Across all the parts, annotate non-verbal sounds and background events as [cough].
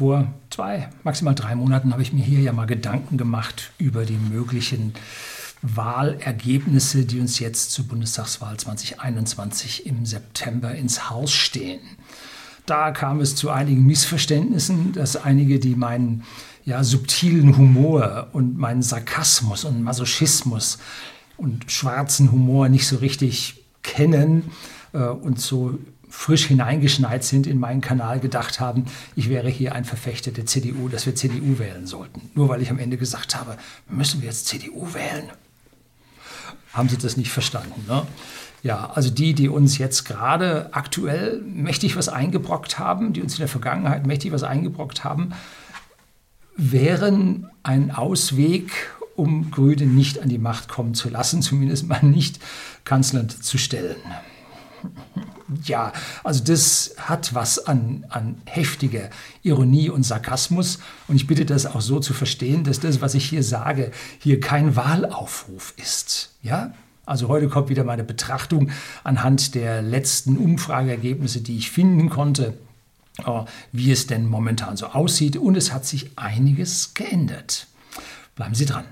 Vor zwei, maximal drei Monaten habe ich mir hier ja mal Gedanken gemacht über die möglichen Wahlergebnisse, die uns jetzt zur Bundestagswahl 2021 im September ins Haus stehen. Da kam es zu einigen Missverständnissen, dass einige, die meinen ja, subtilen Humor und meinen Sarkasmus und Masochismus und schwarzen Humor nicht so richtig kennen äh, und so frisch hineingeschneit sind in meinen Kanal, gedacht haben, ich wäre hier ein Verfechter der CDU, dass wir CDU wählen sollten. Nur weil ich am Ende gesagt habe, müssen wir jetzt CDU wählen? Haben Sie das nicht verstanden? Ne? Ja, also die, die uns jetzt gerade aktuell mächtig was eingebrockt haben, die uns in der Vergangenheit mächtig was eingebrockt haben, wären ein Ausweg, um Grüne nicht an die Macht kommen zu lassen, zumindest mal nicht Kanzleramt zu stellen. Ja, also das hat was an, an heftiger Ironie und Sarkasmus. Und ich bitte das auch so zu verstehen, dass das, was ich hier sage, hier kein Wahlaufruf ist. Ja, also heute kommt wieder meine Betrachtung anhand der letzten Umfrageergebnisse, die ich finden konnte, äh, wie es denn momentan so aussieht. Und es hat sich einiges geändert. Bleiben Sie dran.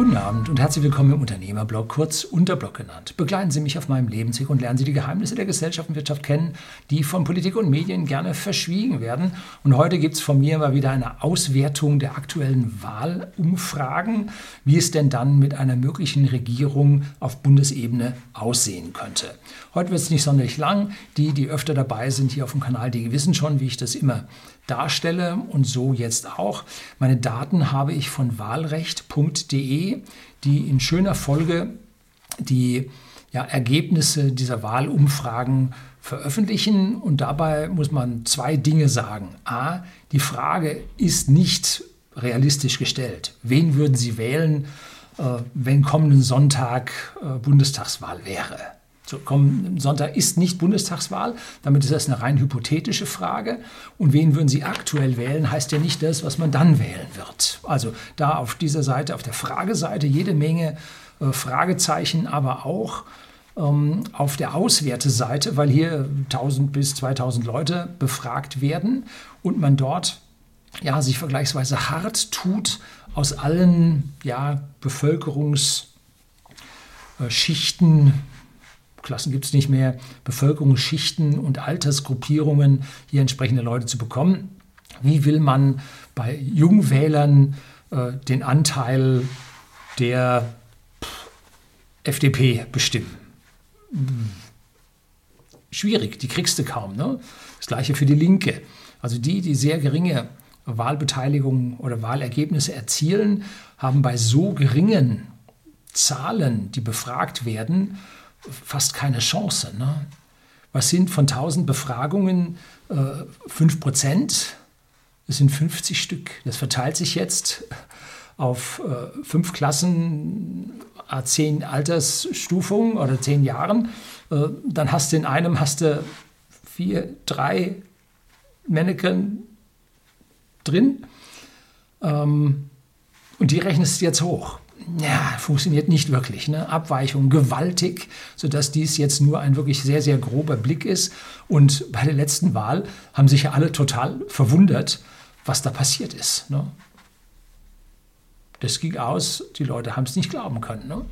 Guten Abend und herzlich willkommen im Unternehmerblog, kurz Unterblog genannt. Begleiten Sie mich auf meinem Lebensweg und lernen Sie die Geheimnisse der Gesellschaft und Wirtschaft kennen, die von Politik und Medien gerne verschwiegen werden. Und heute gibt es von mir mal wieder eine Auswertung der aktuellen Wahlumfragen, wie es denn dann mit einer möglichen Regierung auf Bundesebene aussehen könnte. Heute wird es nicht sonderlich lang. Die, die öfter dabei sind hier auf dem Kanal, die wissen schon, wie ich das immer darstelle und so jetzt auch. Meine Daten habe ich von wahlrecht.de, die in schöner Folge die ja, Ergebnisse dieser Wahlumfragen veröffentlichen. Und dabei muss man zwei Dinge sagen. A, die Frage ist nicht realistisch gestellt. Wen würden Sie wählen, äh, wenn kommenden Sonntag äh, Bundestagswahl wäre? So, kommenden Sonntag ist nicht Bundestagswahl, damit ist das eine rein hypothetische Frage. Und wen würden Sie aktuell wählen, heißt ja nicht das, was man dann wählen wird. Also da auf dieser Seite, auf der Frageseite jede Menge äh, Fragezeichen, aber auch ähm, auf der Auswerteseite, weil hier 1000 bis 2000 Leute befragt werden und man dort ja, sich vergleichsweise hart tut, aus allen ja, Bevölkerungsschichten Klassen gibt es nicht mehr, Bevölkerungsschichten und Altersgruppierungen hier entsprechende Leute zu bekommen. Wie will man bei Jungwählern äh, den Anteil der FDP bestimmen? Schwierig, die kriegst du kaum. Ne? Das gleiche für die Linke. Also die, die sehr geringe Wahlbeteiligung oder Wahlergebnisse erzielen, haben bei so geringen Zahlen, die befragt werden, fast keine Chance. Ne? Was sind von 1000 Befragungen äh, 5 Prozent? Das sind 50 Stück. Das verteilt sich jetzt auf äh, fünf Klassen, äh, zehn Altersstufungen oder zehn Jahren. Äh, dann hast du in einem hast du vier, drei Mannequin drin. Ähm, und die rechnest du jetzt hoch ja, funktioniert nicht wirklich. Ne? Abweichung gewaltig, sodass dies jetzt nur ein wirklich sehr, sehr grober Blick ist. Und bei der letzten Wahl haben sich ja alle total verwundert, was da passiert ist. Ne? Das ging aus, die Leute haben es nicht glauben können. Ne?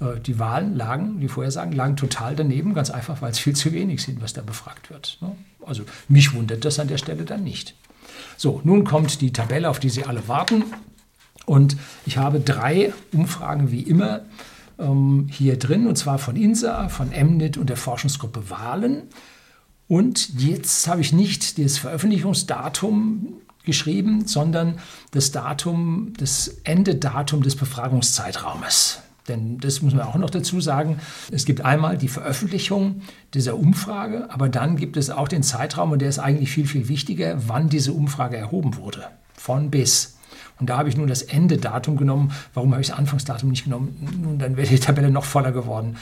Äh, die Wahlen lagen, die Vorhersagen lagen total daneben, ganz einfach, weil es viel zu wenig sind, was da befragt wird. Ne? Also mich wundert das an der Stelle dann nicht. So, nun kommt die Tabelle, auf die Sie alle warten. Und ich habe drei Umfragen wie immer ähm, hier drin, und zwar von INSA, von MNIT und der Forschungsgruppe Wahlen. Und jetzt habe ich nicht das Veröffentlichungsdatum geschrieben, sondern das Datum, das Endedatum des Befragungszeitraumes. Denn das muss man auch noch dazu sagen. Es gibt einmal die Veröffentlichung dieser Umfrage, aber dann gibt es auch den Zeitraum, und der ist eigentlich viel, viel wichtiger, wann diese Umfrage erhoben wurde. Von bis. Und da habe ich nun das Endedatum genommen. Warum habe ich das Anfangsdatum nicht genommen? Nun, dann wäre die Tabelle noch voller geworden.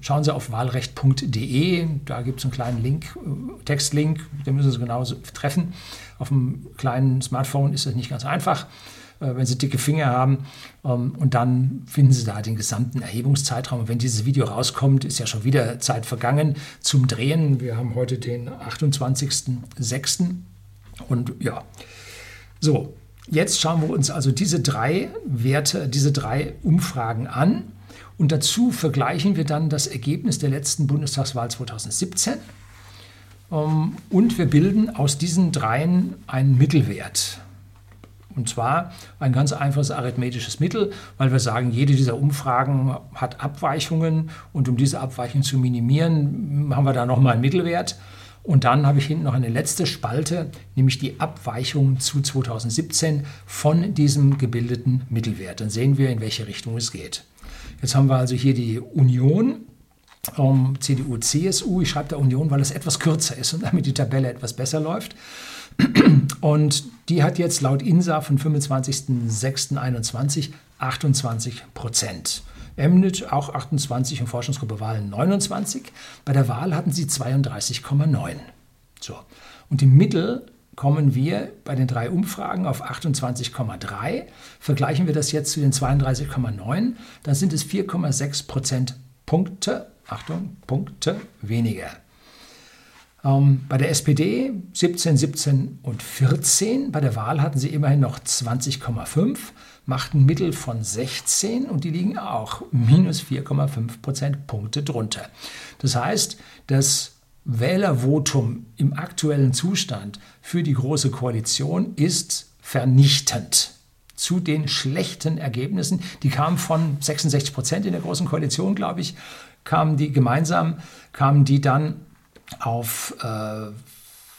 Schauen Sie auf wahlrecht.de, da gibt es einen kleinen Link, äh, Textlink, den müssen Sie genauso treffen. Auf einem kleinen Smartphone ist das nicht ganz einfach. äh, wenn Sie dicke Finger haben. Ähm, und dann finden Sie da den gesamten Erhebungszeitraum. Und wenn dieses Video rauskommt, ist ja schon wieder Zeit vergangen zum Drehen. Wir haben heute den 28.06. Und ja, so, jetzt schauen wir uns also diese drei Werte, diese drei Umfragen an. Und dazu vergleichen wir dann das Ergebnis der letzten Bundestagswahl 2017. Ähm, und wir bilden aus diesen dreien einen Mittelwert. Und zwar ein ganz einfaches arithmetisches Mittel, weil wir sagen, jede dieser Umfragen hat Abweichungen und um diese Abweichungen zu minimieren, haben wir da nochmal einen Mittelwert. Und dann habe ich hinten noch eine letzte Spalte, nämlich die Abweichung zu 2017 von diesem gebildeten Mittelwert. Dann sehen wir, in welche Richtung es geht. Jetzt haben wir also hier die Union, ähm, CDU, CSU. Ich schreibe da Union, weil es etwas kürzer ist und damit die Tabelle etwas besser läuft. Und die hat jetzt laut INSA von 25.06.21 28 Prozent. Emnet auch 28 und Forschungsgruppe Wahlen 29. Bei der Wahl hatten sie 32,9. So. Und im Mittel kommen wir bei den drei Umfragen auf 28,3. Vergleichen wir das jetzt zu den 32,9, dann sind es 4,6 Prozentpunkte, Achtung, Punkte weniger. Ähm, bei der SPD 17, 17 und 14. Bei der Wahl hatten sie immerhin noch 20,5, machten Mittel von 16 und die liegen auch minus 4,5 Prozentpunkte drunter. Das heißt, das Wählervotum im aktuellen Zustand für die Große Koalition ist vernichtend zu den schlechten Ergebnissen. Die kamen von 66 Prozent in der Großen Koalition, glaube ich, kamen die gemeinsam, kamen die dann auf, äh,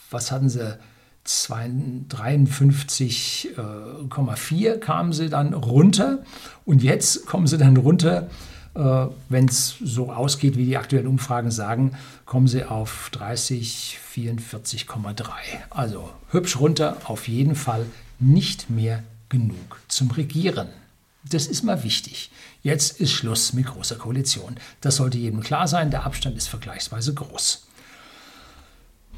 was hatten sie, 53,4 äh, kamen sie dann runter und jetzt kommen sie dann runter, äh, wenn es so ausgeht, wie die aktuellen Umfragen sagen, kommen sie auf 30, 44,3. Also hübsch runter, auf jeden Fall nicht mehr genug zum Regieren. Das ist mal wichtig. Jetzt ist Schluss mit großer Koalition. Das sollte jedem klar sein. Der Abstand ist vergleichsweise groß.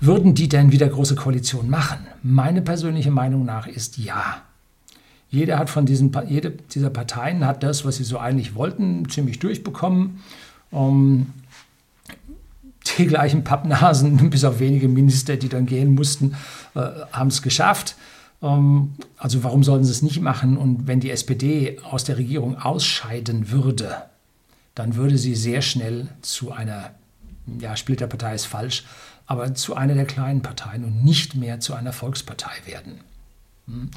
Würden die denn wieder große Koalition machen? Meine persönliche Meinung nach ist ja. Jeder hat von diesen, jede dieser Parteien hat das, was sie so eigentlich wollten, ziemlich durchbekommen. Um, die gleichen Pappnasen, [laughs] bis auf wenige Minister, die dann gehen mussten, äh, haben es geschafft. Um, also warum sollten sie es nicht machen? Und wenn die SPD aus der Regierung ausscheiden würde, dann würde sie sehr schnell zu einer, ja, Splitterpartei ist falsch, aber zu einer der kleinen Parteien und nicht mehr zu einer Volkspartei werden. Hm?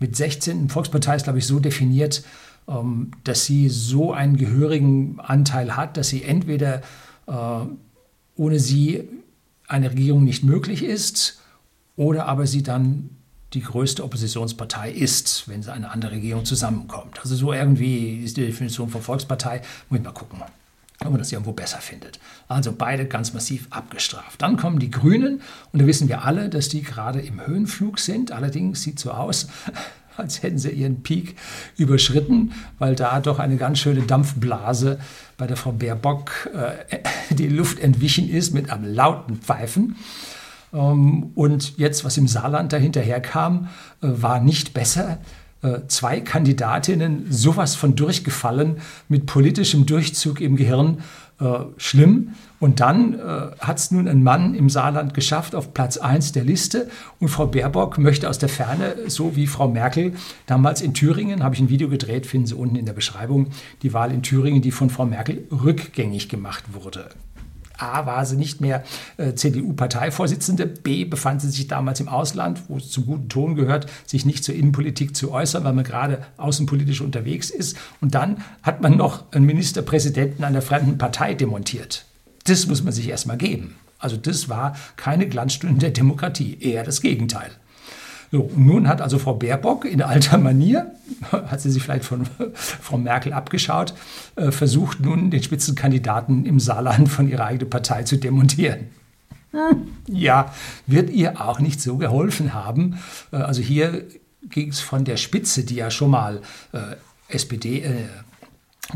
Mit 16, Volkspartei ist, glaube ich, so definiert, ähm, dass sie so einen gehörigen Anteil hat, dass sie entweder äh, ohne sie eine Regierung nicht möglich ist oder aber sie dann die größte Oppositionspartei ist, wenn eine andere Regierung zusammenkommt. Also so irgendwie ist die Definition von Volkspartei. Muss ich mal gucken ob man das irgendwo besser findet. Also beide ganz massiv abgestraft. Dann kommen die Grünen und da wissen wir alle, dass die gerade im Höhenflug sind. Allerdings sieht so aus, [laughs] als hätten sie ihren Peak überschritten, weil da doch eine ganz schöne Dampfblase bei der Frau Baerbock äh, [laughs] die Luft entwichen ist mit einem lauten Pfeifen. Ähm, und jetzt, was im Saarland dahinterher kam, äh, war nicht besser. Äh, zwei Kandidatinnen sowas von durchgefallen mit politischem Durchzug im Gehirn. Äh, schlimm. Und dann äh, hat es nun ein Mann im Saarland geschafft auf Platz 1 der Liste. Und Frau Baerbock möchte aus der Ferne, so wie Frau Merkel damals in Thüringen, habe ich ein Video gedreht, finden Sie unten in der Beschreibung, die Wahl in Thüringen, die von Frau Merkel rückgängig gemacht wurde. A war sie nicht mehr äh, CDU-Parteivorsitzende, B befand sie sich damals im Ausland, wo es zum guten Ton gehört, sich nicht zur Innenpolitik zu äußern, weil man gerade außenpolitisch unterwegs ist. Und dann hat man noch einen Ministerpräsidenten einer fremden Partei demontiert. Das muss man sich erstmal geben. Also das war keine Glanzstunde der Demokratie, eher das Gegenteil. So, nun hat also Frau Baerbock in alter Manier, [laughs] hat sie sich vielleicht von [laughs] Frau Merkel abgeschaut, äh, versucht nun den Spitzenkandidaten im Saarland von ihrer eigenen Partei zu demontieren. Hm. Ja, wird ihr auch nicht so geholfen haben. Äh, also hier ging es von der Spitze, die ja schon mal äh, SPD, äh,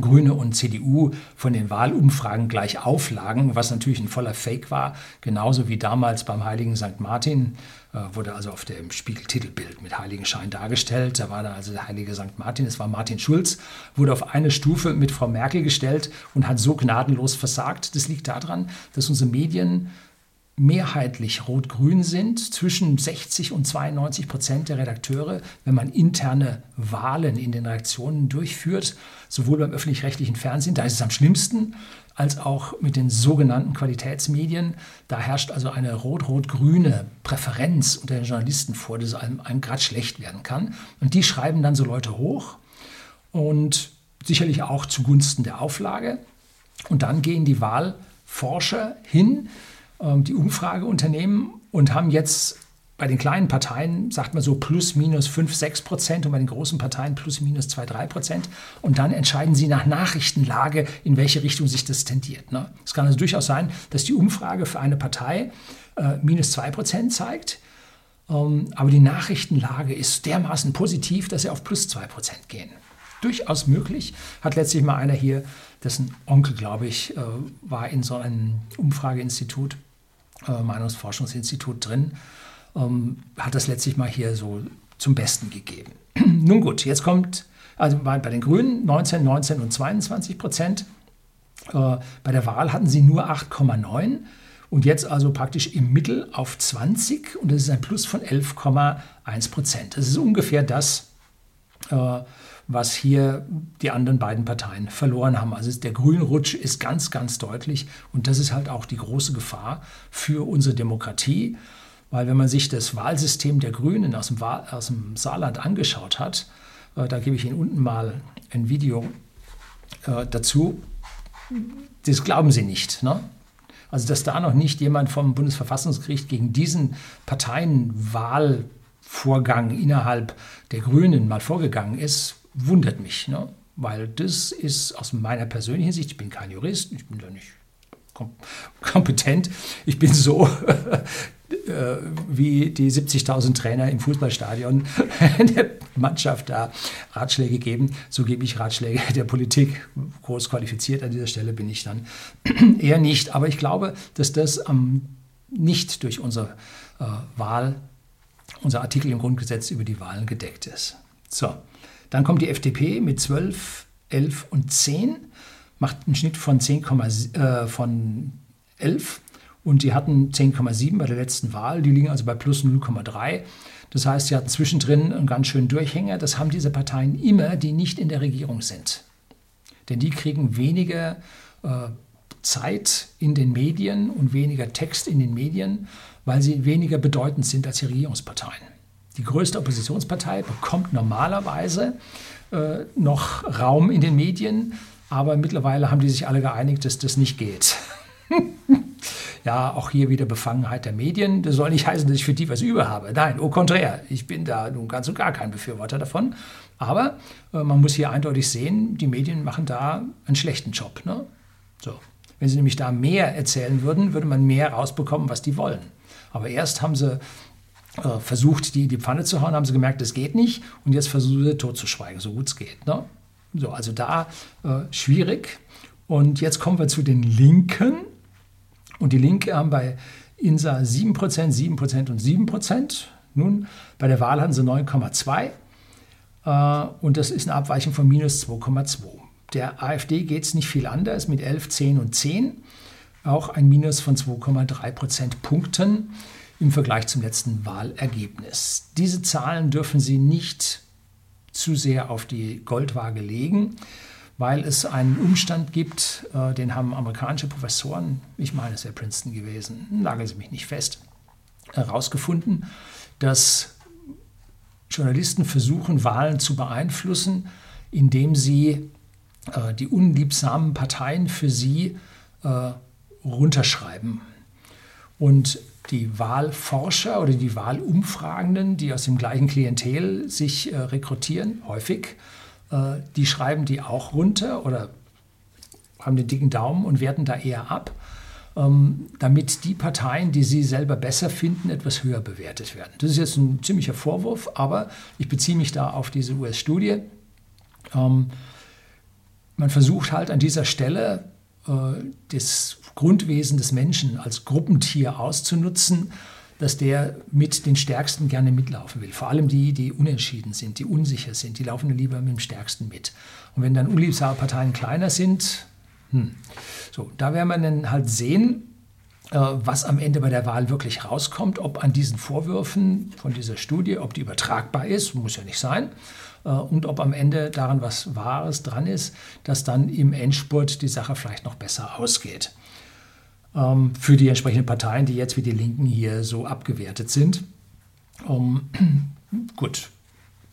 Grüne und CDU von den Wahlumfragen gleich auflagen, was natürlich ein voller Fake war, genauso wie damals beim Heiligen St. Martin, äh, wurde also auf dem Spiegeltitelbild mit Heiligenschein dargestellt. Da war da also der Heilige St. Martin, es war Martin Schulz, wurde auf eine Stufe mit Frau Merkel gestellt und hat so gnadenlos versagt. Das liegt daran, dass unsere Medien mehrheitlich rot-grün sind, zwischen 60 und 92 Prozent der Redakteure, wenn man interne Wahlen in den Redaktionen durchführt, sowohl beim öffentlich-rechtlichen Fernsehen, da ist es am schlimmsten, als auch mit den sogenannten Qualitätsmedien. Da herrscht also eine rot-rot-grüne Präferenz unter den Journalisten vor, dass einem, einem gerade schlecht werden kann. Und die schreiben dann so Leute hoch und sicherlich auch zugunsten der Auflage. Und dann gehen die Wahlforscher hin, ähm, die Umfrageunternehmen und haben jetzt bei den kleinen Parteien, sagt man so, plus minus 5, 6 Prozent und bei den großen Parteien plus minus 2, 3 Prozent. Und dann entscheiden sie nach Nachrichtenlage, in welche Richtung sich das tendiert. Ne? Es kann also durchaus sein, dass die Umfrage für eine Partei äh, minus 2 Prozent zeigt, ähm, aber die Nachrichtenlage ist dermaßen positiv, dass sie auf plus 2 Prozent gehen. Durchaus möglich, hat letztlich mal einer hier, dessen Onkel, glaube ich, äh, war in so einem Umfrageinstitut äh, Meinungsforschungsinstitut drin, ähm, hat das letztlich mal hier so zum Besten gegeben. [clears throat] Nun gut, jetzt kommt, also bei, den Grünen 19, 19 und 22 Prozent. Äh, bei der Wahl hatten sie nur 8,9 und jetzt also praktisch im Mittel auf 20 und das ist ein Plus von 11,1 Prozent. Das ist ungefähr das, was hier die anderen beiden Parteien verloren haben. Also der Grünrutsch ist ganz, ganz deutlich und das ist halt auch die große Gefahr für unsere Demokratie, weil wenn man sich das Wahlsystem der Grünen aus dem, Wahl, aus dem Saarland angeschaut hat, äh, da gebe ich Ihnen unten mal ein Video äh, dazu, das glauben Sie nicht. Ne? Also dass da noch nicht jemand vom Bundesverfassungsgericht gegen diesen Parteienwahlvorgang innerhalb der Grünen mal vorgegangen ist, wundert mich, ne? weil das ist aus meiner persönlichen Sicht, ich bin kein Jurist, ich bin da nicht kompetent, ich bin so [laughs] äh, wie die 70.000 Trainer im Fußballstadion [laughs] der Mannschaft da Ratschläge geben, so gebe ich Ratschläge [laughs] der Politik. Groß qualifiziert an dieser Stelle bin ich dann [clears throat] eher nicht, aber ich glaube, dass das ähm, nicht durch unsere äh, Wahl, unser Artikel im Grundgesetz über die Wahlen gedeckt ist. So, dann kommt die FDP mit 12, 11 und 10, macht einen Schnitt von, 10, äh, von 11 und die hatten 10,7 bei der letzten Wahl. Die liegen also bei plus 0,3. Das heißt, sie hatten zwischendrin einen ganz schönen Durchhänger. Das haben diese Parteien immer, die nicht in der Regierung sind. Denn die kriegen weniger äh, Zeit in den Medien und weniger Text in den Medien, weil sie weniger bedeutend sind als die Regierungsparteien. Die größte Oppositionspartei bekommt normalerweise äh, noch Raum in den Medien, aber mittlerweile haben die sich alle geeinigt, dass das nicht geht. [laughs] ja, auch hier wieder Befangenheit der Medien. Das soll nicht heißen, dass ich für die was über habe. Nein, au contraire. Ich bin da nun ganz und gar kein Befürworter davon. Aber äh, man muss hier eindeutig sehen, die Medien machen da einen schlechten Job. Ne? So. Wenn sie nämlich da mehr erzählen würden, würde man mehr rausbekommen, was die wollen. Aber erst haben sie äh, versucht, die in die Pfanne zu hauen, haben sie gemerkt, das geht nicht und jetzt versuchen sie totzuschweigen, so gut es geht. Ne? So, also da äh, schwierig. Und jetzt kommen wir zu den Linken. Und die Linke haben bei INSA 7%, 7% und 7%. Nun, bei der Wahl hatten sie 9,2 äh, und das ist eine Abweichung von minus 2,2. Der AfD geht es nicht viel anders mit 11, 10 und 10. Auch ein Minus von 2,3 Prozentpunkten im Vergleich zum letzten Wahlergebnis. Diese Zahlen dürfen Sie nicht zu sehr auf die Goldwaage legen, weil es einen Umstand gibt, äh, den haben amerikanische Professoren, ich meine, es wäre Princeton gewesen, nageln Sie mich nicht fest, herausgefunden, dass Journalisten versuchen, Wahlen zu beeinflussen, indem sie äh, die unliebsamen Parteien für sie äh, runterschreiben. Und die Wahlforscher oder die Wahlumfragenden, die aus dem gleichen Klientel sich äh, rekrutieren, häufig, äh, die schreiben die auch runter oder haben den dicken Daumen und werten da eher ab, ähm, damit die Parteien, die sie selber besser finden, etwas höher bewertet werden. Das ist jetzt ein ziemlicher Vorwurf, aber ich beziehe mich da auf diese US-Studie. Ähm, man versucht halt an dieser Stelle äh, das Grundwesen des Menschen als Gruppentier auszunutzen, dass der mit den Stärksten gerne mitlaufen will. Vor allem die, die unentschieden sind, die unsicher sind, die laufen lieber mit dem Stärksten mit. Und wenn dann unliebsame Parteien kleiner sind, hm, so, da werden wir dann halt sehen, äh, was am Ende bei der Wahl wirklich rauskommt, ob an diesen Vorwürfen von dieser Studie, ob die übertragbar ist, muss ja nicht sein, äh, und ob am Ende daran was Wahres dran ist, dass dann im Endspurt die Sache vielleicht noch besser ausgeht. Ähm, für die entsprechenden Parteien, die jetzt wie die Linken hier so abgewertet sind. Um, [clears throat] gut,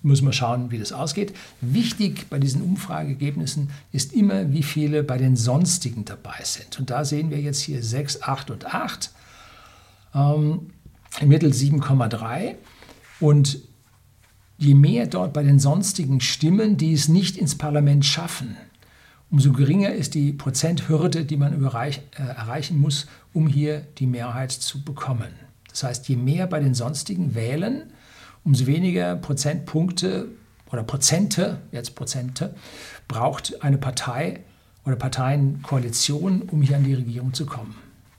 müssen wir schauen, wie das ausgeht. Wichtig bei diesen Umfrageergebnissen ist immer, wie viele bei den Sonstigen dabei sind. Und da sehen wir jetzt hier 6, 8 und 8. Ähm, Im Mittel 7,3. Und je mehr dort bei den Sonstigen stimmen, die es nicht ins Parlament schaffen, umso geringer ist die Prozenthürde, die man überreich, äh, erreichen muss, um hier die Mehrheit zu bekommen. Das heißt, je mehr bei den Sonstigen wählen, umso weniger Prozentpunkte oder Prozente, jetzt Prozente, braucht eine Partei oder Parteienkoalition, um hier an die Regierung zu kommen.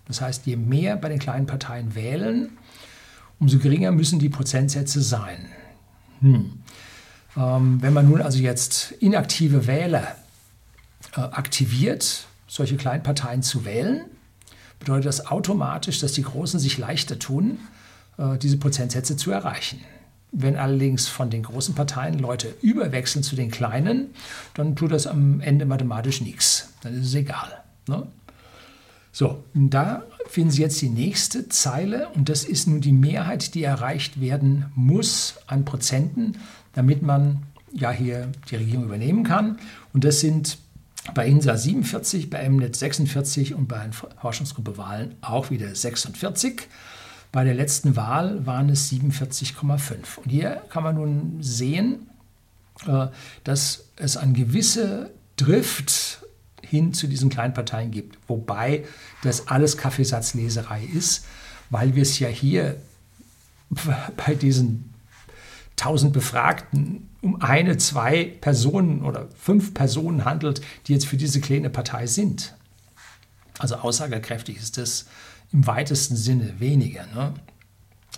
Das heißt, je mehr bei den kleinen Parteien wählen, umso geringer müssen die Prozentsätze sein. Hm. Ähm, wenn man nun also jetzt inaktive Wähler äh, aktiviert, solche Kleinparteien zu wählen, bedeutet das automatisch, dass die Großen sich leichter tun, äh, diese Prozentsätze zu erreichen. Wenn allerdings von den großen Parteien Leute überwechseln zu den kleinen, dann tut das am Ende mathematisch nichts. Dann ist es egal. Ne? So, da finden Sie jetzt die nächste Zeile und das ist nun die Mehrheit, die erreicht werden muss an Prozenten, damit man ja hier die Regierung übernehmen kann. Und das sind bei INSA 47, bei MNET 46 und bei der Forschungsgruppe Wahlen auch wieder 46. Bei der letzten Wahl waren es 47,5. Und hier kann man nun sehen, äh, dass es eine gewisse Drift hin zu diesen kleinen Parteien gibt. Wobei das alles Kaffeesatzleserei ist, weil wir es ja hier [laughs] bei diesen 1000 Befragten um eine, zwei Personen oder fünf Personen handelt, die jetzt für diese kleine Partei sind. Also aussagekräftig ist das im weitesten Sinne weniger. Ne?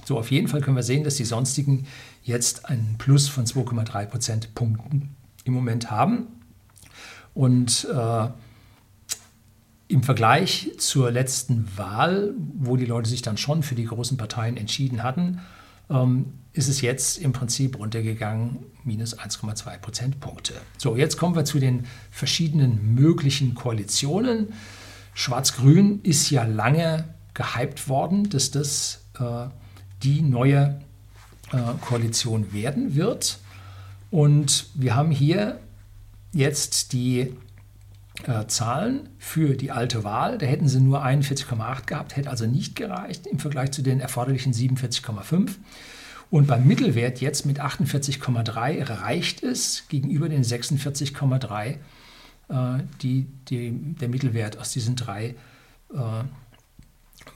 So, auf jeden Fall können wir sehen, dass die sonstigen jetzt einen Plus von 2,3 Prozentpunkten im Moment haben. Und äh, im Vergleich zur letzten Wahl, wo die Leute sich dann schon für die großen Parteien entschieden hatten, ähm, ist es jetzt im Prinzip runtergegangen, minus 1,2 Prozentpunkte. So, jetzt kommen wir zu den verschiedenen möglichen Koalitionen. Schwarz-Grün ist ja lange gehypt worden, dass das äh, die neue äh, Koalition werden wird. Und wir haben hier jetzt die äh, Zahlen für die alte Wahl. Da hätten sie nur 41,8 gehabt, hätte also nicht gereicht im Vergleich zu den erforderlichen 47,5. Und beim Mittelwert jetzt mit 48,3 reicht es gegenüber den 46,3, äh, die, die, der Mittelwert aus diesen drei äh,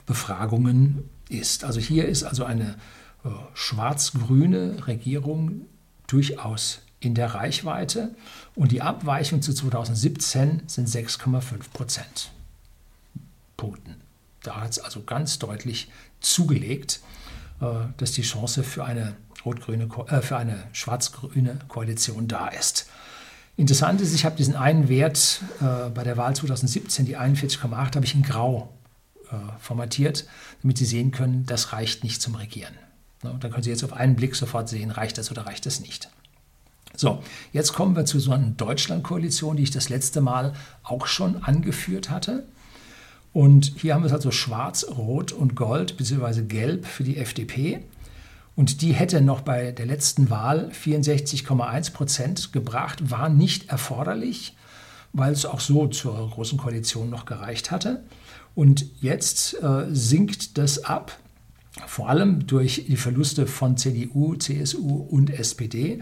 Befragungen ist. Also hier ist also eine äh, schwarz-grüne Regierung durchaus in der Reichweite und die Abweichung zu 2017 sind 6,5 Prozent. Punkten. Da hat es also ganz deutlich zugelegt, dass die Chance für eine rot-grüne, äh, für eine schwarz-grüne Koalition da ist. Interessant ist, ich habe diesen einen Wert äh, bei der Wahl 2017, die 41,8, habe ich in Grau äh, formatiert, damit Sie sehen können, das reicht nicht zum Regieren. Ne? Dann können Sie jetzt auf einen Blick sofort sehen, reicht das oder reicht das nicht. So, jetzt kommen wir zu so einer Deutschlandkoalition, die ich das letzte Mal auch schon angeführt hatte. Und hier haben wir es also schwarz, rot und gold bzw. gelb für die FDP. Und die hätte noch bei der letzten Wahl 64,1 Prozent gebracht, war nicht erforderlich, weil es auch so zur Großen Koalition noch gereicht hatte. Und jetzt äh, sinkt das ab, vor allem durch die Verluste von CDU, CSU und SPD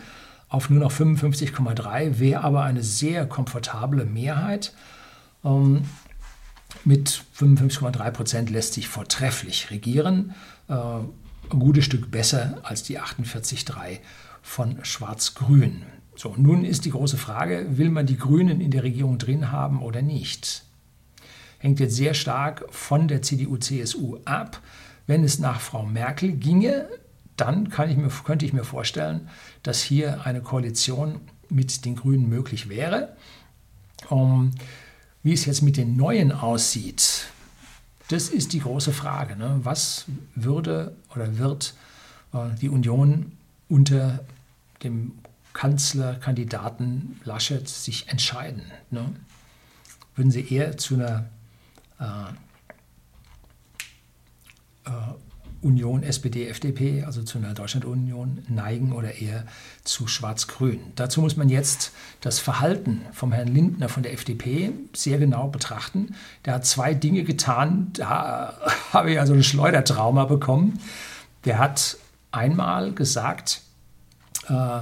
auf nur noch 55,3, wäre aber eine sehr komfortable Mehrheit. Ähm, mit 55,3 Prozent lässt sich vortrefflich regieren. Äh, ein gutes Stück besser als die 48,3 von Schwarz-Grün. So, nun ist die große Frage, will man die Grünen in der Regierung drin haben oder nicht? Hängt jetzt sehr stark von der CDU-CSU ab. Wenn es nach Frau Merkel ginge, dann ich mir, könnte ich mir vorstellen, dass hier eine Koalition mit den Grünen möglich wäre. Um, wie es jetzt mit den Neuen aussieht, das ist die große Frage. Ne? Was würde oder wird äh, die Union unter dem Kanzlerkandidaten Laschet sich entscheiden? Ne? Würden sie eher zu einer äh, äh, Union, SPD, FDP, also zu einer Deutschland-Union neigen oder eher zu Schwarz-Grün. Dazu muss man jetzt das Verhalten vom Herrn Lindner von der FDP sehr genau betrachten. Der hat zwei Dinge getan, da [laughs] habe ich also ein Schleudertrauma bekommen. Der hat einmal gesagt, äh,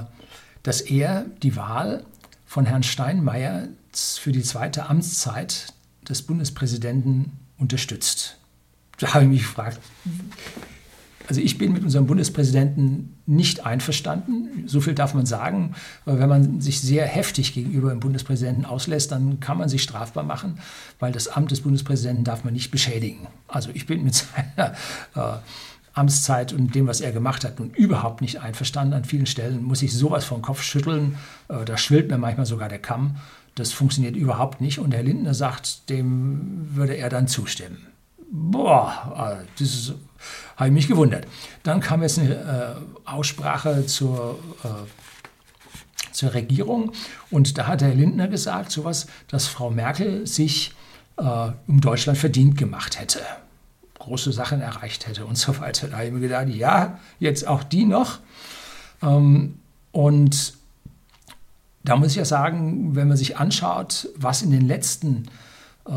dass er die Wahl von Herrn Steinmeier für die zweite Amtszeit des Bundespräsidenten unterstützt. Da habe ich mich gefragt, also ich bin mit unserem Bundespräsidenten nicht einverstanden. So viel darf man sagen. Weil wenn man sich sehr heftig gegenüber dem Bundespräsidenten auslässt, dann kann man sich strafbar machen, weil das Amt des Bundespräsidenten darf man nicht beschädigen. Also ich bin mit [laughs] seiner äh, Amtszeit und dem, was er gemacht hat, nun überhaupt nicht einverstanden. An vielen Stellen muss ich sowas vom Kopf schütteln. Äh, da schwillt mir manchmal sogar der Kamm. Das funktioniert überhaupt nicht. Und Herr Lindner sagt, dem würde er dann zustimmen. Boah, äh, das habe ich mich gewundert. Dann kam jetzt eine äh, Aussprache zur, äh, zur Regierung und da hat Herr Lindner gesagt, sowas, dass Frau Merkel sich äh, um Deutschland verdient gemacht hätte, große Sachen erreicht hätte und so weiter. Da habe ich mir gedacht, ja, jetzt auch die noch. Ähm, und da muss ich ja sagen, wenn man sich anschaut, was in den letzten äh,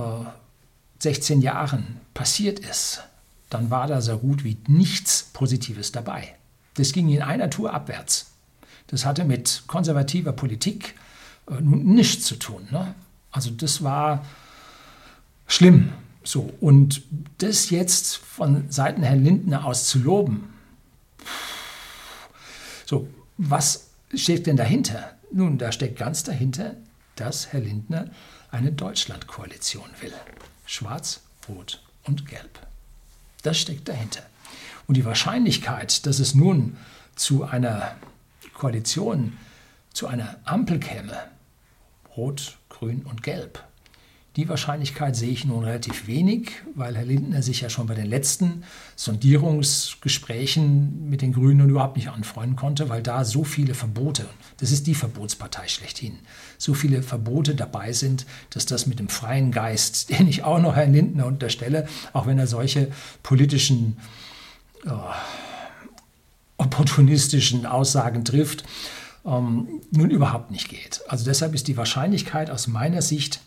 16 Jahren passiert ist, dann war da so gut wie nichts Positives dabei. Das ging in einer Tour abwärts. Das hatte mit konservativer Politik äh, nichts zu tun. Ne? Also das war schlimm. So, und das jetzt von Seiten Herrn Lindner aus zu loben, so, was steht denn dahinter? Nun, da steckt ganz dahinter, dass Herr Lindner eine Deutschlandkoalition will. Schwarz, Rot und Gelb. Das steckt dahinter. Und die Wahrscheinlichkeit, dass es nun zu einer Koalition, zu einer Ampel käme, Rot, Grün und Gelb, die Wahrscheinlichkeit sehe ich nun relativ wenig, weil Herr Lindner sich ja schon bei den letzten Sondierungsgesprächen mit den Grünen überhaupt nicht anfreunden konnte, weil da so viele Verbote, das ist die Verbotspartei schlechthin, so viele Verbote dabei sind, dass das mit dem freien Geist, [laughs] den ich auch noch Herrn Lindner unterstelle, auch wenn er solche politischen, äh, opportunistischen Aussagen trifft, ähm, nun überhaupt nicht geht. Also deshalb ist die Wahrscheinlichkeit aus meiner Sicht,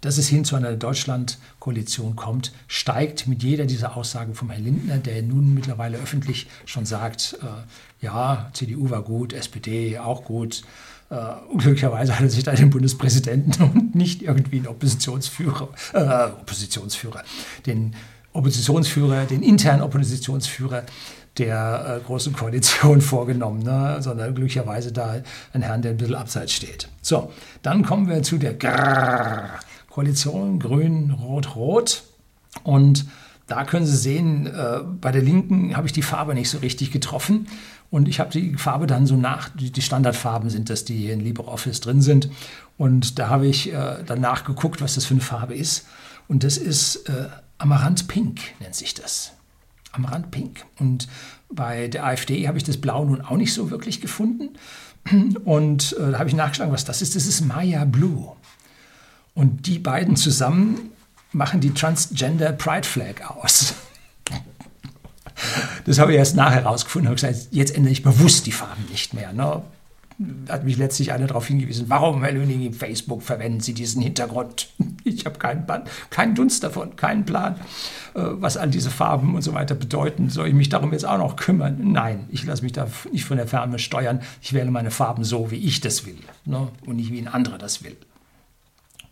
dass es hin zu einer Deutschland-Koalition kommt, steigt mit jeder dieser Aussagen vom Herrn Lindner, der nun mittlerweile öffentlich schon sagt, äh, ja, CDU war gut, SPD auch gut. Äh, glücklicherweise hat er sich da den Bundespräsidenten [laughs] und nicht irgendwie einen Oppositionsführer, äh, Oppositionsführer, den Oppositionsführer, den internen Oppositionsführer der äh, Großen Koalition [laughs] vorgenommen, ne? sondern glücklicherweise da ein Herrn, der ein bisschen abseits steht. So, dann kommen wir zu der Grrr Koalition Grün, Rot, Rot. Und da können Sie sehen, äh, bei der Linken habe ich die Farbe nicht so richtig getroffen. Und ich habe die Farbe dann so nach, die Standardfarben sind das, die hier in LibreOffice drin sind. Und da habe ich äh, dann nachgeguckt, was das für eine Farbe ist. Und das ist äh, Amaranth Pink, nennt sich das am Rand pink. Und bei der AfD habe ich das Blau nun auch nicht so wirklich gefunden. Und äh, da habe ich nachgeschlagen, was das ist. Das ist Maya Blue. Und die beiden zusammen machen die Transgender Pride Flag aus. Das habe ich erst nachher herausgefunden. Habe gesagt, jetzt ändere ich bewusst die Farben nicht mehr. Ne? Hat mich letztlich einer darauf hingewiesen, warum, Herr Löning, Facebook verwenden Sie diesen Hintergrund? [laughs] Ich habe keinen, keinen Dunst davon, keinen Plan, äh, was all diese Farben und so weiter bedeuten. Soll ich mich darum jetzt auch noch kümmern? Nein, ich lasse mich da nicht von der Ferne steuern. Ich wähle meine Farben so, wie ich das will ne? und nicht wie ein anderer das will.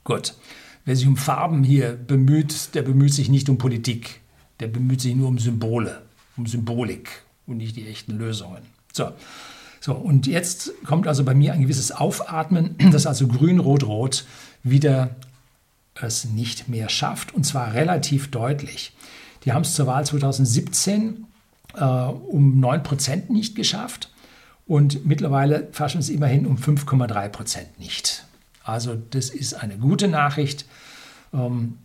Gut, wer sich um Farben hier bemüht, der bemüht sich nicht um Politik. Der bemüht sich nur um Symbole, um Symbolik und nicht die echten Lösungen. So, So, und jetzt kommt also bei mir ein gewisses Aufatmen, [clears throat] dass also Grün, Rot, Rot wieder es nicht mehr schafft, und zwar relativ deutlich. Die haben es zur Wahl 2017 äh, um 9% nicht geschafft und mittlerweile schaffen es immerhin um 5,3% nicht. Also das ist eine gute Nachricht, ähm,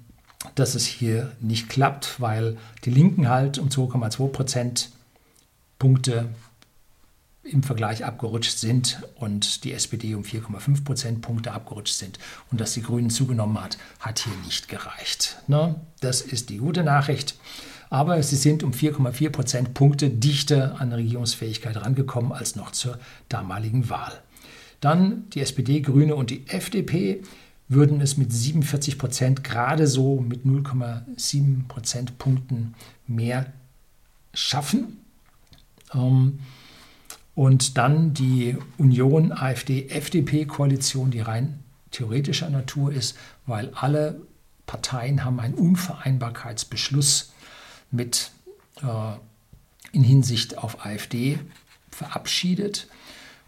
dass es hier nicht klappt, weil die Linken halt um 2,2 Prozentpunkte im Vergleich abgerutscht sind und die SPD um 4,5 Prozentpunkte abgerutscht sind und dass die Grünen zugenommen hat, hat hier nicht gereicht. Ne? Das ist die gute Nachricht. Aber sie sind um 4,4 Prozentpunkte dichter an Regierungsfähigkeit rangekommen als noch zur damaligen Wahl. Dann die SPD, Grüne und die FDP würden es mit 47 Prozent gerade so mit 0,7 Prozentpunkten mehr schaffen. Ähm, und dann die Union AfD-FDP-Koalition, die rein theoretischer Natur ist, weil alle Parteien haben einen Unvereinbarkeitsbeschluss mit äh, in Hinsicht auf AfD verabschiedet.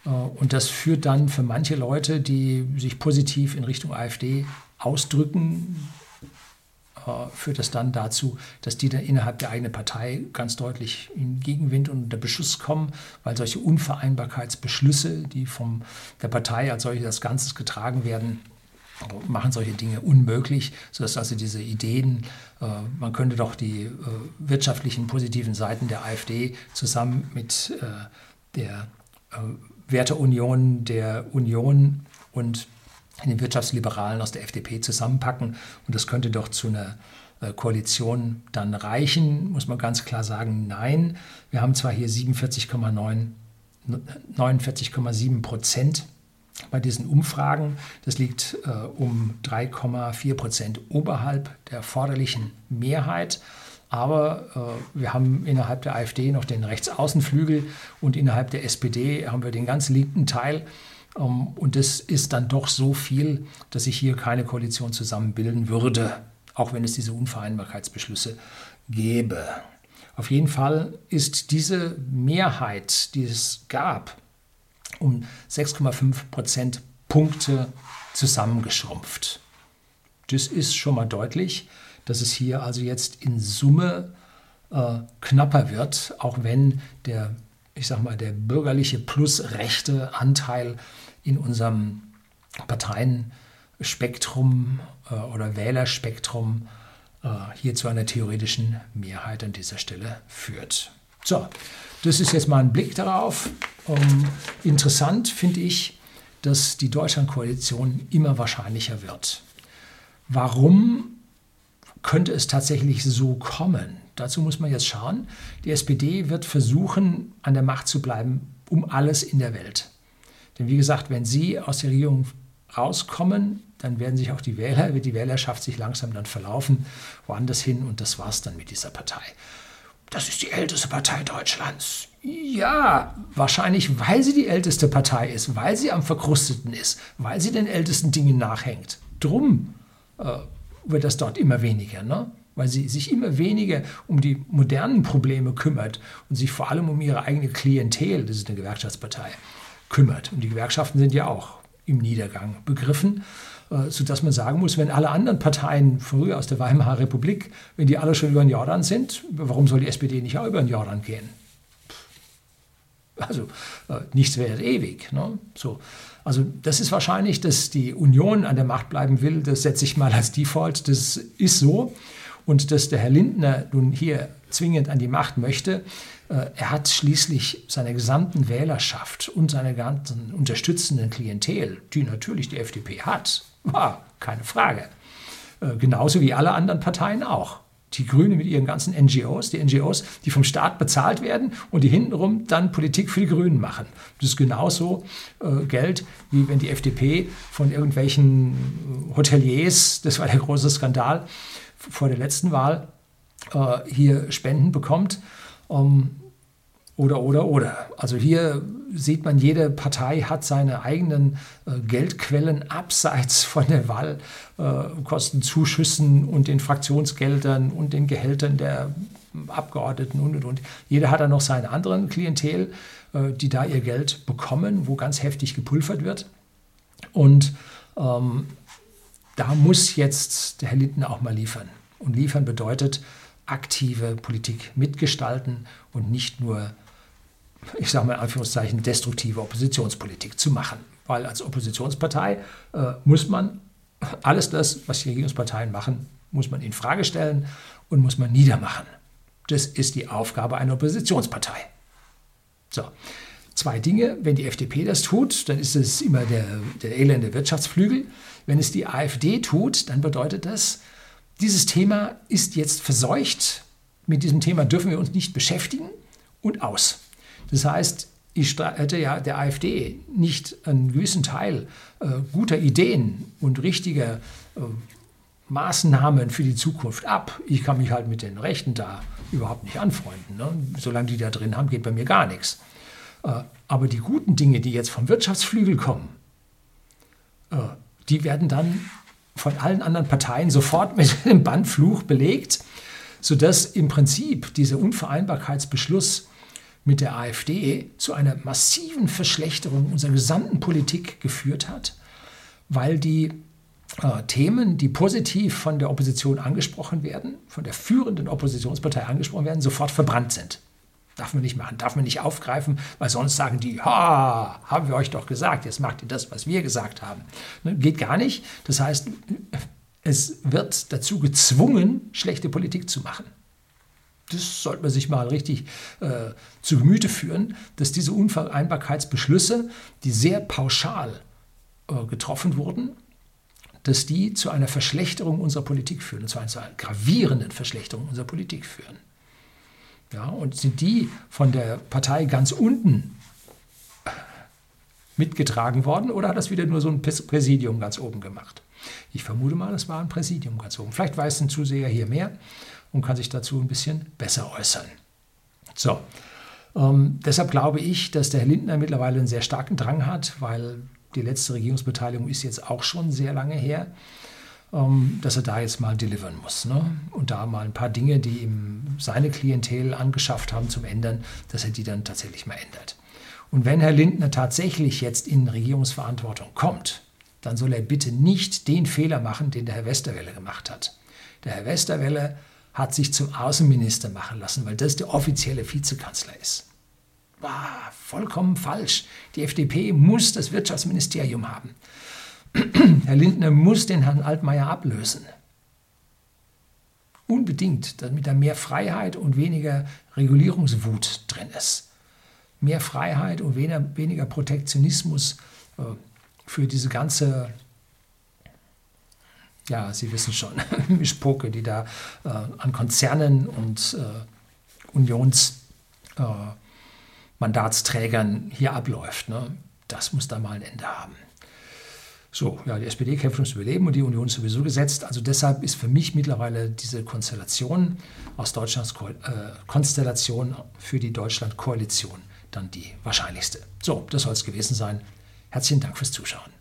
Äh, und das führt dann für manche Leute, die sich positiv in Richtung AfD ausdrücken, führt das dann dazu, dass die dann innerhalb der eigenen Partei ganz deutlich in Gegenwind und unter Beschuss kommen, weil solche Unvereinbarkeitsbeschlüsse, die von der Partei als solche das Ganze getragen werden, machen solche Dinge unmöglich, sodass also diese Ideen, äh, man könnte doch die äh, wirtschaftlichen positiven Seiten der AfD zusammen mit der Werteunion der Union und den Wirtschaftsliberalen aus der FDP zusammenpacken. Und das könnte doch zu einer äh, Koalition dann reichen, muss man ganz klar sagen, nein. Wir haben zwar hier 47,9, 49,7 Prozent bei diesen Umfragen. Das liegt äh, um 3,4 Prozent oberhalb der erforderlichen Mehrheit. Aber äh, wir haben innerhalb der AfD noch den Rechtsaußenflügel und innerhalb der SPD haben wir den ganz linken Teil. Ähm, und das ist dann doch so viel, dass sich hier keine Koalition zusammenbilden würde, auch wenn es diese Unvereinbarkeitsbeschlüsse gäbe. Auf jeden Fall ist diese Mehrheit, die es gab, um 6,5 Prozentpunkte zusammengeschrumpft. Das ist schon mal deutlich, dass es hier also jetzt in Summe äh, knapper wird, auch wenn der ich sag mal, der bürgerliche plus rechte Anteil in unserem Parteienspektrum äh, oder Wählerspektrum äh, hier zu einer theoretischen Mehrheit an dieser Stelle führt. So, das ist jetzt mal ein Blick darauf. Ähm, interessant finde ich, dass die Deutschlandkoalition immer wahrscheinlicher wird. Warum könnte es tatsächlich so kommen? Dazu muss man jetzt schauen. Die SPD wird versuchen, an der Macht zu bleiben, um alles in der Welt. Denn wie gesagt, wenn sie aus der Regierung rauskommen, dann werden sich auch die Wähler, wird die Wählerschaft sich langsam dann verlaufen, woanders hin und das war's dann mit dieser Partei. Das ist die älteste Partei Deutschlands. Ja, wahrscheinlich, weil sie die älteste Partei ist, weil sie am verkrusteten ist, weil sie den ältesten Dingen nachhängt. Drum äh, wird das dort immer weniger. Ne? weil sie sich immer weniger um die modernen Probleme kümmert und sich vor allem um ihre eigene Klientel, das ist eine Gewerkschaftspartei, kümmert. Und die Gewerkschaften sind ja auch im Niedergang begriffen, äh, sodass man sagen muss, wenn alle anderen Parteien früher aus der Weimarer Republik, wenn die alle schon über den Jordan sind, warum soll die SPD nicht auch über den Jordan gehen? Also äh, nichts wäre ewig. Ne? So. Also das ist wahrscheinlich, dass die Union an der Macht bleiben will. Das setze ich mal als Default. Das ist so und dass der Herr Lindner nun hier zwingend an die Macht möchte, er hat schließlich seine gesamten Wählerschaft und seine ganzen unterstützenden Klientel, die natürlich die FDP hat, war keine Frage. Äh, genauso wie alle anderen Parteien auch. Die Grünen mit ihren ganzen NGOs, die NGOs, die vom Staat bezahlt werden und die hintenrum dann Politik für die Grünen machen. Das ist genauso äh, Geld, wie wenn die FDP von irgendwelchen Hoteliers, das war der große Skandal, vor der letzten Wahl äh, hier Spenden bekommt. Ähm, oder, oder, oder. Also hier sieht man, jede Partei hat seine eigenen äh, Geldquellen [laughs] abseits von den Wahlkostenzuschüssen äh, und den Fraktionsgeldern und den Gehältern der Abgeordneten und und und. Jeder hat dann noch seine anderen Klientel, äh, die da ihr Geld bekommen, wo ganz heftig gepulvert wird. Und ähm, da muss jetzt der Herr Lindner auch mal liefern. Und liefern bedeutet aktive Politik mitgestalten und nicht nur, ich sage mal in Anführungszeichen, destruktive Oppositionspolitik zu machen. Weil als Oppositionspartei äh, muss man alles das, was die Regierungsparteien machen, muss man in Frage stellen und muss man niedermachen. Das ist die Aufgabe einer Oppositionspartei. So, zwei Dinge. Wenn die FDP das tut, dann ist es immer der, der elende Wirtschaftsflügel. Wenn es die AfD tut, dann bedeutet das, dieses Thema ist jetzt verseucht. Mit diesem Thema dürfen wir uns nicht beschäftigen und aus. Das heißt, ich hätte ja der AfD nicht einen gewissen Teil äh, guter Ideen und richtiger äh, Maßnahmen für die Zukunft ab. Ich kann mich halt mit den Rechten da überhaupt nicht anfreunden. Ne? Solange die da drin haben, geht bei mir gar nichts. Äh, aber die guten Dinge, die jetzt vom Wirtschaftsflügel kommen, äh, die werden dann von allen anderen Parteien sofort mit [laughs] einem Bandfluch belegt, sodass im Prinzip dieser Unvereinbarkeitsbeschluss mit der AfD zu einer massiven Verschlechterung unserer gesamten Politik geführt hat, weil die äh, Themen, die positiv von der Opposition angesprochen werden, von der führenden Oppositionspartei angesprochen werden, sofort verbrannt sind. Darf man nicht machen, darf man nicht aufgreifen, weil sonst sagen die, ha, haben wir euch doch gesagt, jetzt macht ihr das, was wir gesagt haben. Ne, geht gar nicht. Das heißt, es wird dazu gezwungen, schlechte Politik zu machen. Das sollte man sich mal richtig äh, zu Gemüte führen, dass diese Unvereinbarkeitsbeschlüsse, die sehr pauschal äh, getroffen wurden, dass die zu einer Verschlechterung unserer Politik führen, und zwar zu einer gravierenden Verschlechterung unserer Politik führen. Ja, und sind die von der Partei ganz unten mitgetragen worden oder hat das wieder nur so ein Präsidium ganz oben gemacht? Ich vermute mal, das war ein Präsidium ganz oben. Vielleicht weiß ein Zuseher hier mehr und kann sich dazu ein bisschen besser äußern. So, ähm, deshalb glaube ich, dass der Herr Lindner mittlerweile einen sehr starken Drang hat, weil die letzte Regierungsbeteiligung ist jetzt auch schon sehr lange her. Ähm, dass er da jetzt mal delivern muss. Ne? Und da mal ein paar Dinge, die ihm seine Klientel angeschafft haben zum Ändern, dass er die dann tatsächlich mal ändert. Und wenn Herr Lindner tatsächlich jetzt in Regierungsverantwortung kommt, dann soll er bitte nicht den Fehler machen, den der Herr Westerwelle gemacht hat. Der Herr Westerwelle hat sich zum Außenminister machen lassen, weil das der offizielle Vizekanzler ist. War vollkommen falsch. Die FDP muss das Wirtschaftsministerium haben. Herr Lindner muss den Herrn Altmaier ablösen. Unbedingt, damit da mehr Freiheit und weniger Regulierungswut drin ist. Mehr Freiheit und weniger, weniger Protektionismus äh, für diese ganze, ja, Sie wissen schon, [laughs] Mischpoke, die da äh, an Konzernen und äh, Unionsmandatsträgern äh, hier abläuft. Ne? Das muss da mal ein Ende haben. So, ja, die SPD kämpft ums Überleben und die Union ist sowieso gesetzt. Also deshalb ist für mich mittlerweile diese Konstellation aus Deutschlands Ko äh, Konstellation für die Deutschland-Koalition dann die wahrscheinlichste. So, das soll es gewesen sein. Herzlichen Dank fürs Zuschauen.